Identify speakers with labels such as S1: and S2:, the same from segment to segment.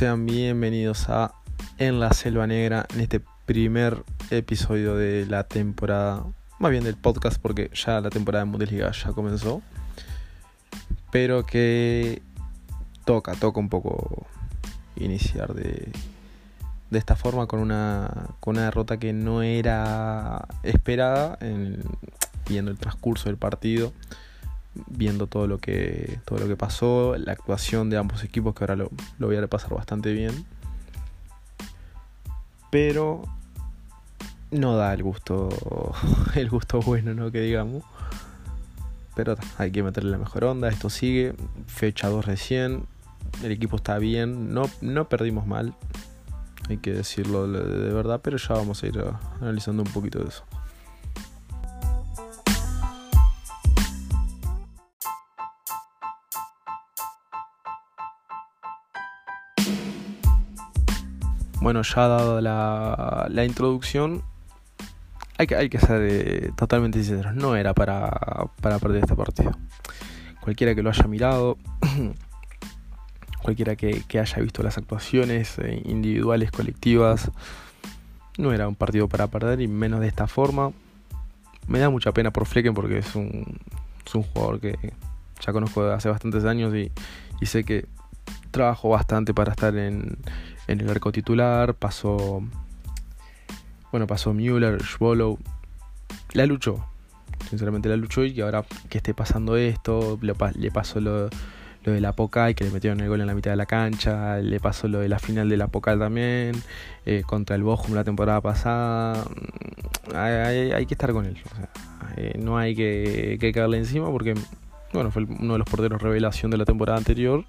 S1: Sean bienvenidos a En la Selva Negra, en este primer episodio de la temporada, más bien del podcast, porque ya la temporada de Bundesliga ya comenzó. Pero que toca, toca un poco iniciar de, de esta forma con una, con una derrota que no era esperada en, viendo el transcurso del partido viendo todo lo que todo lo que pasó, la actuación de ambos equipos que ahora lo, lo voy a repasar bastante bien. Pero no da el gusto el gusto bueno, ¿no? que digamos. Pero hay que meterle la mejor onda, esto sigue, fecha 2 recién, el equipo está bien, no, no perdimos mal, hay que decirlo de verdad, pero ya vamos a ir analizando un poquito de eso. Bueno, ya dado la, introducción, hay que, hay que ser eh, totalmente sinceros, no era para, para perder este partido. Cualquiera que lo haya mirado, cualquiera que, haya visto las actuaciones eh, individuales, colectivas, no era un partido para perder y menos de esta forma. Me da mucha pena por Flecken porque es un, es un jugador que ya conozco de hace bastantes años y, y sé que trabajó bastante para estar en, en el arco titular, pasó. Bueno, pasó Müller, Schwolow. La luchó. Sinceramente la luchó y ahora que esté pasando esto, le pasó lo, lo de la Pocal, que le metieron el gol en la mitad de la cancha, le pasó lo de la final de la Pocal también, eh, contra el Bochum la temporada pasada. Mm, hay, que estar con él. Eh, no hay que, que caerle encima porque bueno, fue uno de los porteros revelación de la temporada anterior.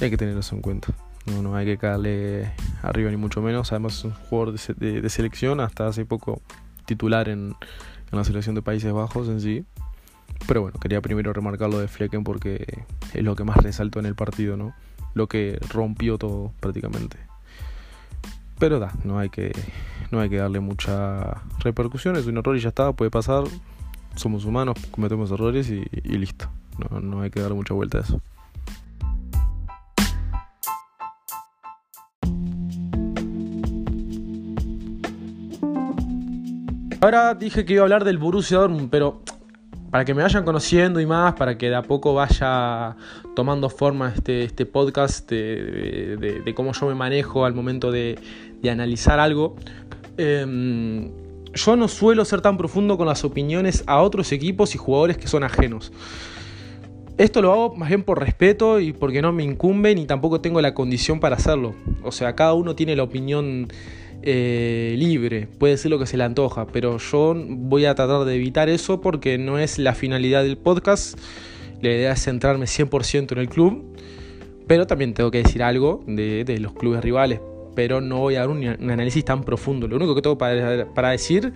S1: Hay que tener eso en cuenta. No, no hay que caerle arriba ni mucho menos. Además es un jugador de, selección, hasta hace poco titular en, la selección de Países Bajos en sí. Pero bueno, quería primero remarcar lo de Flecken porque es lo que más resaltó en el partido, ¿no? Lo que rompió todo prácticamente. Pero da, no hay que, no hay que darle mucha repercusión, es un error y ya está, puede pasar. Somos humanos, cometemos errores y, y listo. No, no hay que darle mucha vuelta a eso. Ahora dije que iba a hablar del Borussia Dortmund, pero para que me vayan conociendo y más, para que de a poco vaya tomando forma este, este podcast de, cómo yo me manejo al momento de, analizar algo. Em, yo no suelo ser tan profundo con las opiniones a otros equipos y jugadores que son ajenos. Esto lo hago más bien por respeto y porque no me incumbe ni tampoco tengo la condición para hacerlo. O sea, cada uno tiene la opinión eh, libre, puede ser lo que se le antoja, pero yo voy a tratar de evitar eso porque no es la finalidad del podcast. La idea es centrarme 100% en el club, pero también tengo que decir algo de, los clubes rivales, pero no voy a dar un, análisis tan profundo. Lo único que tengo para, decir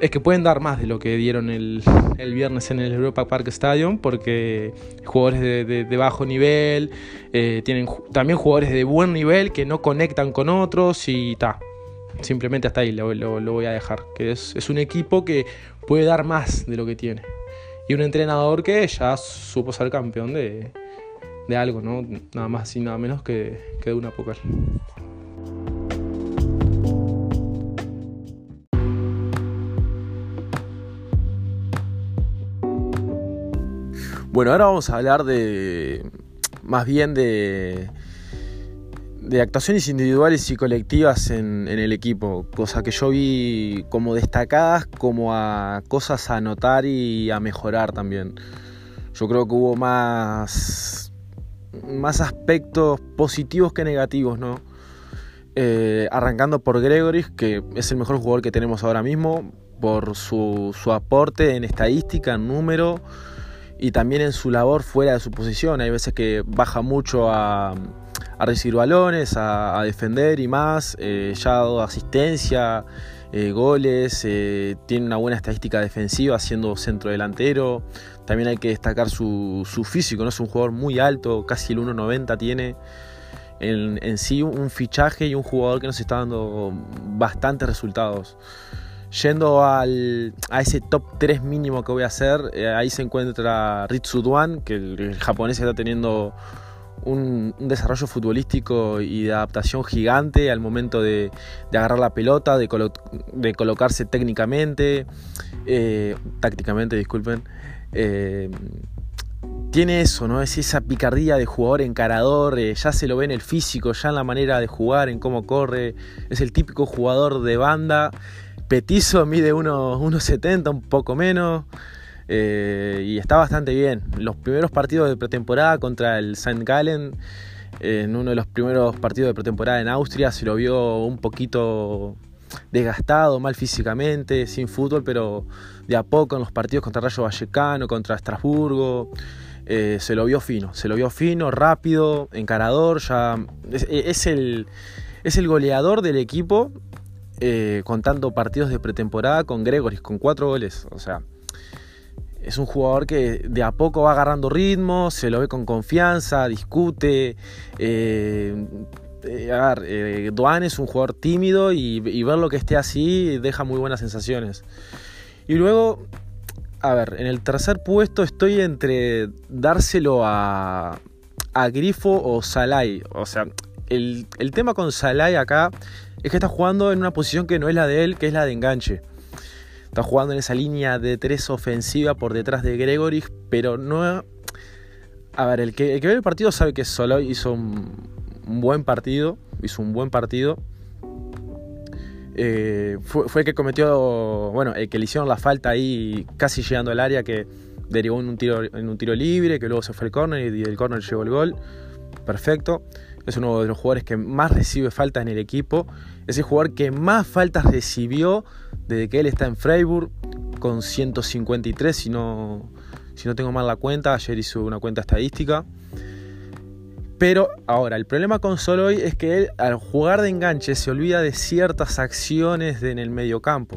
S1: es que pueden dar más de lo que dieron el, viernes en el Europa Park Stadium, porque jugadores de, bajo nivel, eh, tienen también jugadores de buen nivel que no conectan con otros y ta. Simplemente hasta ahí lo, voy a dejar. Que es, un equipo que puede dar más de lo que tiene. Y un entrenador que ya supo ser campeón de, algo, ¿no? Nada más y nada menos que, que de una poker. Bueno, ahora vamos a hablar de. Más bien de de actuaciones individuales y colectivas en, el equipo, cosa que yo vi como destacadas, como a cosas a notar y a mejorar también. Yo creo que hubo más, más aspectos positivos que negativos, ¿no? Eh, arrancando por Gregory, que es el mejor jugador que tenemos ahora mismo, por su, su aporte en estadística, en número y también en su labor fuera de su posición. Hay veces que baja mucho a a recibir balones, a, defender y más. Eh, ya ha dado asistencia, eh, goles, eh, tiene una buena estadística defensiva siendo centro delantero. También hay que destacar su, físico, ¿no? es un jugador muy alto, casi el 1,90 tiene. En, sí un fichaje y un jugador que nos está dando bastantes resultados. Yendo al, a ese top 3 mínimo que voy a hacer, ahí se encuentra Ritsu Duan, que el, el japonés está teniendo un, desarrollo futbolístico y de adaptación gigante al momento de, agarrar la pelota, de, colocarse técnicamente, eh, tácticamente, disculpen. Eh, tiene eso, ¿no? Es esa picardía de jugador encarador, eh, ya se lo ve en el físico, ya en la manera de jugar, en cómo corre. Es el típico jugador de banda, petizo, mide 1,70, un poco menos. Eh, y está bastante bien. Los primeros partidos de pretemporada contra el St. Gallen, en uno de los primeros partidos de pretemporada en Austria, se lo vio un poquito desgastado, mal físicamente, sin fútbol, pero de a poco en los partidos contra Rayo Vallecano, contra Estrasburgo, eh, se lo vio fino, se lo vio fino, rápido, encarador, ya es, el, es el goleador del equipo eh, contando partidos de pretemporada con Gregoris, con cuatro goles, o sea, es un jugador que de a poco va agarrando ritmo, se lo ve con confianza, discute. Eh, eh, a ver, eh, Duan es un jugador tímido y, verlo que esté así deja muy buenas sensaciones. Y luego, a ver, en el tercer puesto estoy entre dárselo a, a Grifo o Salai. O sea, el, el tema con Salai acá es que está jugando en una posición que no es la de él, que es la de enganche. Está jugando en esa línea de tres ofensiva por detrás de Gregory, pero no. A ver, el que, ve el partido sabe que solo hizo un, buen partido. Hizo un buen partido. Eh, fue, el que cometió. Bueno, el que le hicieron la falta ahí casi llegando al área que derivó en un tiro, en un tiro libre, que luego se fue el córner y del córner llegó el gol. Perfecto. Es uno de los jugadores que más recibe faltas en el equipo. Es el jugador que más faltas recibió desde que él está en Freiburg con 153, si no, si no tengo mal la cuenta, ayer hizo una cuenta estadística. Pero ahora, el problema con Soloy es que él al jugar de enganche se olvida de ciertas acciones en el medio campo,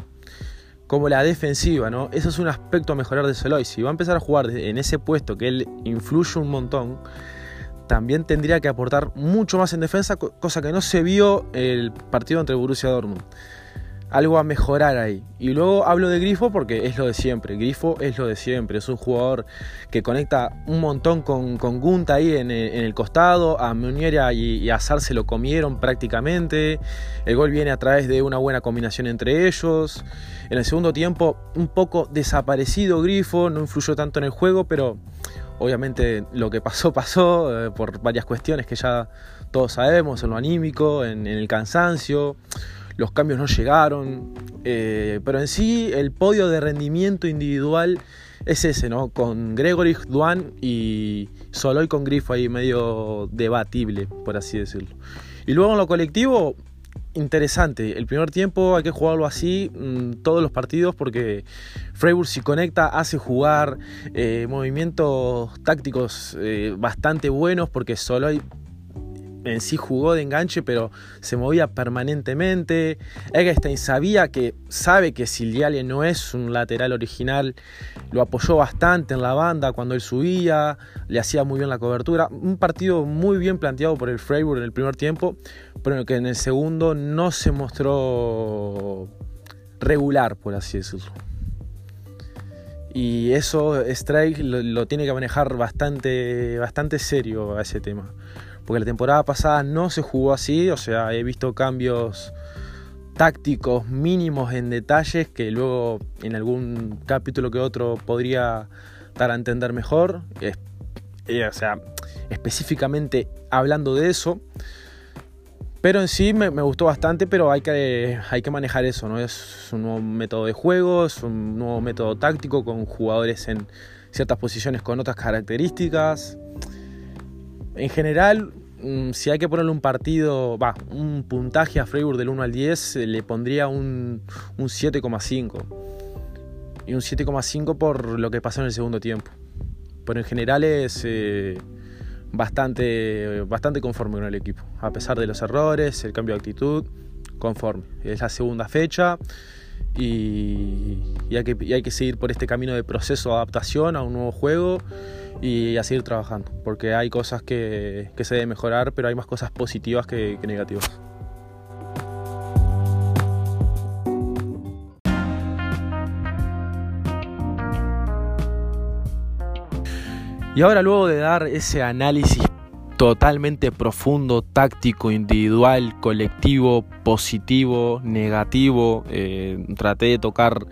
S1: como la defensiva, ¿no? Eso es un aspecto a mejorar de Soloy. Si va a empezar a jugar en ese puesto que él influye un montón, también tendría que aportar mucho más en defensa, cosa que no se vio el partido entre Borussia Dortmund algo a mejorar ahí. Y luego hablo de Grifo porque es lo de siempre. Grifo es lo de siempre. Es un jugador que conecta un montón con, con Gunta ahí en, el costado. A Muniera y, a Sar se lo comieron prácticamente. El gol viene a través de una buena combinación entre ellos. En el segundo tiempo, un poco desaparecido Grifo. No influyó tanto en el juego, pero obviamente lo que pasó, pasó eh, por varias cuestiones que ya todos sabemos: en lo anímico, en el cansancio los cambios no llegaron, eh, pero en sí el podio de rendimiento individual es ese, ¿no? Con Gregory, Duan y Soloy con Grifo ahí medio debatible, por así decirlo. Y luego en lo colectivo, interesante. El primer tiempo hay que jugarlo así mm, todos los partidos porque Freiburg si conecta hace jugar eh, movimientos tácticos eh, bastante buenos porque Soloy en sí jugó de enganche, pero se movía permanentemente. Eggestein sabía que, sabe que Sildiale no es un lateral original, lo apoyó bastante en la banda cuando él subía, le hacía muy bien la cobertura. Un partido muy bien planteado por el Freiburg en el primer tiempo, pero que en el segundo no se mostró regular, por así decirlo. Y eso Strike lo, lo, tiene que manejar bastante, bastante serio a ese tema porque la temporada pasada no se jugó así, o sea, he visto cambios tácticos mínimos en detalles que luego en algún capítulo que otro podría dar a entender mejor, eh, o sea, específicamente hablando de eso. Pero en sí me, gustó bastante, pero hay que, hay que manejar eso, ¿no? Es un nuevo método de juego, es un nuevo método táctico con jugadores en ciertas posiciones con otras características. En general, mm, si hay que ponerle un partido, va, un puntaje a Freiburg del 1 al 10, eh, le pondría un, 7,5. Y un 7,5 por lo que pasó en el segundo tiempo. Pero en general es eh, bastante, bastante conforme con el equipo. A pesar de los errores, el cambio de actitud, conforme. Es la segunda fecha y, hay, que, y hay que seguir por este camino de proceso de adaptación a un nuevo juego y a seguir trabajando, porque hay cosas que, se deben mejorar, pero hay más cosas positivas que, negativas. Y ahora luego de dar ese análisis totalmente profundo, táctico, individual, colectivo, positivo, negativo. Eh, traté de tocar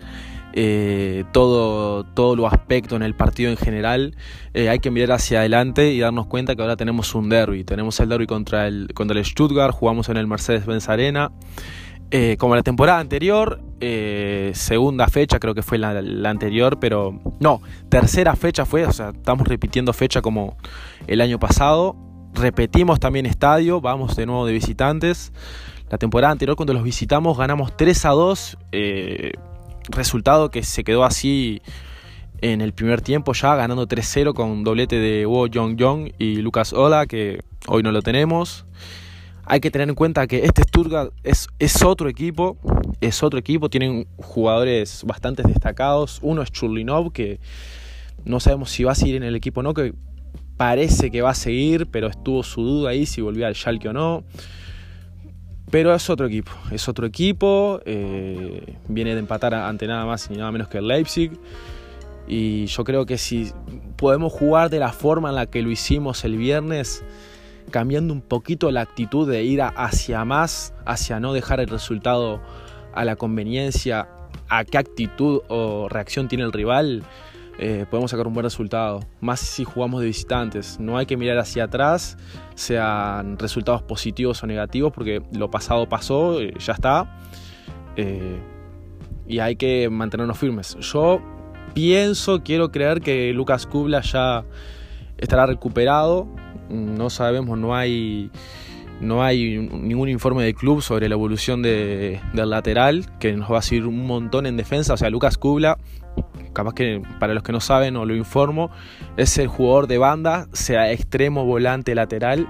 S1: eh, todo, todo lo aspecto en el partido en general. Eh, hay que mirar hacia adelante y darnos cuenta que ahora tenemos un derby. Tenemos el derby contra el, contra el Stuttgart, jugamos en el Mercedes-Benz Arena. como la temporada anterior, segunda fecha creo que fue la, anterior, pero no, tercera fecha fue, o sea, estamos repitiendo fecha como el año pasado repetimos también estadio, vamos de nuevo de visitantes. La temporada anterior cuando los visitamos ganamos 3 a 2, eh, resultado que se quedó así en el primer tiempo ya, ganando 3-0 con doblete de Wo Jong Jong y Lucas Ola, que hoy no lo tenemos. Hay que tener en cuenta que este Stuttgart es, es otro equipo, es otro equipo, tienen jugadores bastante destacados. Uno es Churlinov, que no sabemos si va a seguir en el equipo o no, que parece que va a seguir, pero estuvo su duda ahí si volvía al Schalke o no. Pero es otro equipo, es otro equipo, eh, viene de empatar ante nada más y nada menos que el Leipzig. Y yo creo que si podemos jugar de la forma en la que lo hicimos el viernes, cambiando un poquito la actitud de ir hacia más, hacia no dejar el resultado a la conveniencia, a qué actitud o reacción tiene el rival, eh, podemos sacar un buen resultado. Más si jugamos de visitantes. No hay que mirar hacia atrás, sean resultados positivos o negativos, porque lo pasado pasó, eh, ya está. Eh, y hay que mantenernos firmes. Yo pienso, quiero creer que Lucas Kubla ya estará recuperado. No sabemos, no hay, no hay ningún informe del club sobre la evolución del lateral, que nos va a seguir un montón en defensa. O sea, Lucas Kubla capaz que para los que no saben o lo informo, es el jugador de banda, sea extremo, volante, lateral,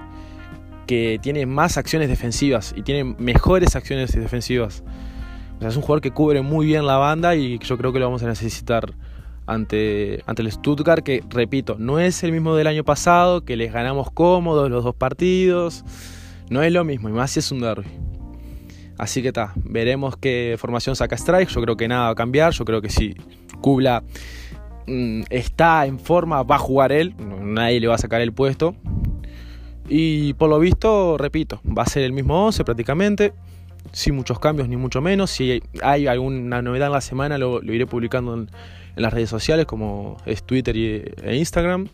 S1: que tiene más acciones defensivas y tiene mejores acciones defensivas. Es un jugador que cubre muy bien la banda y yo creo que lo vamos a necesitar ante, ante el Stuttgart, que repito, no es el mismo del año pasado, que les ganamos cómodos los dos partidos. No es lo mismo, y más si es un derby. Así que está, veremos qué formación saca Strike. Yo creo que nada va a cambiar. Yo creo que si Kubla mm, está en forma, va a jugar él. Nadie le va a sacar el puesto. Y por lo visto, repito, va a ser el mismo 11 prácticamente. Sin muchos cambios ni mucho menos. Si hay alguna novedad en la semana, lo, iré publicando en, las redes sociales como es Twitter e Instagram.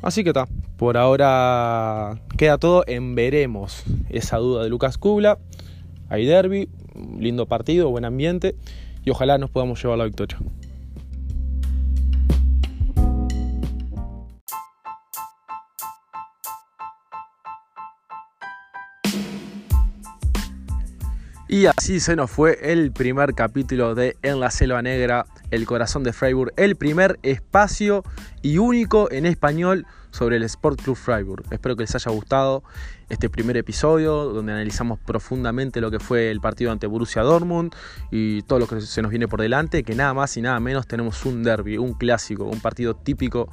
S1: Así que está, por ahora queda todo en veremos esa duda de Lucas Kubla. Hay derby, lindo partido, buen ambiente y ojalá nos podamos llevar la victoria. Y así se nos fue el primer capítulo de En la Selva Negra, el corazón de Freiburg, el primer espacio y único en español sobre el Sport Club Freiburg. Espero que les haya gustado este primer episodio donde analizamos profundamente lo que fue el partido ante Borussia Dortmund y todo lo que se nos viene por delante, que nada más y nada menos tenemos un derby, un clásico, un partido típico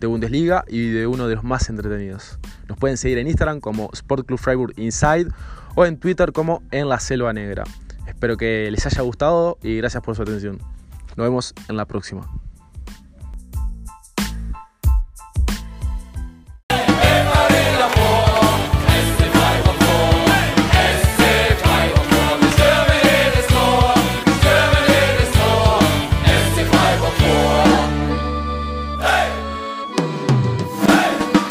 S1: de Bundesliga y de uno de los más entretenidos. Nos pueden seguir en Instagram como Sport Club Freiburg Inside o en Twitter como En la Selva Negra. Espero que les haya gustado y gracias por su atención. Nos vemos en la próxima.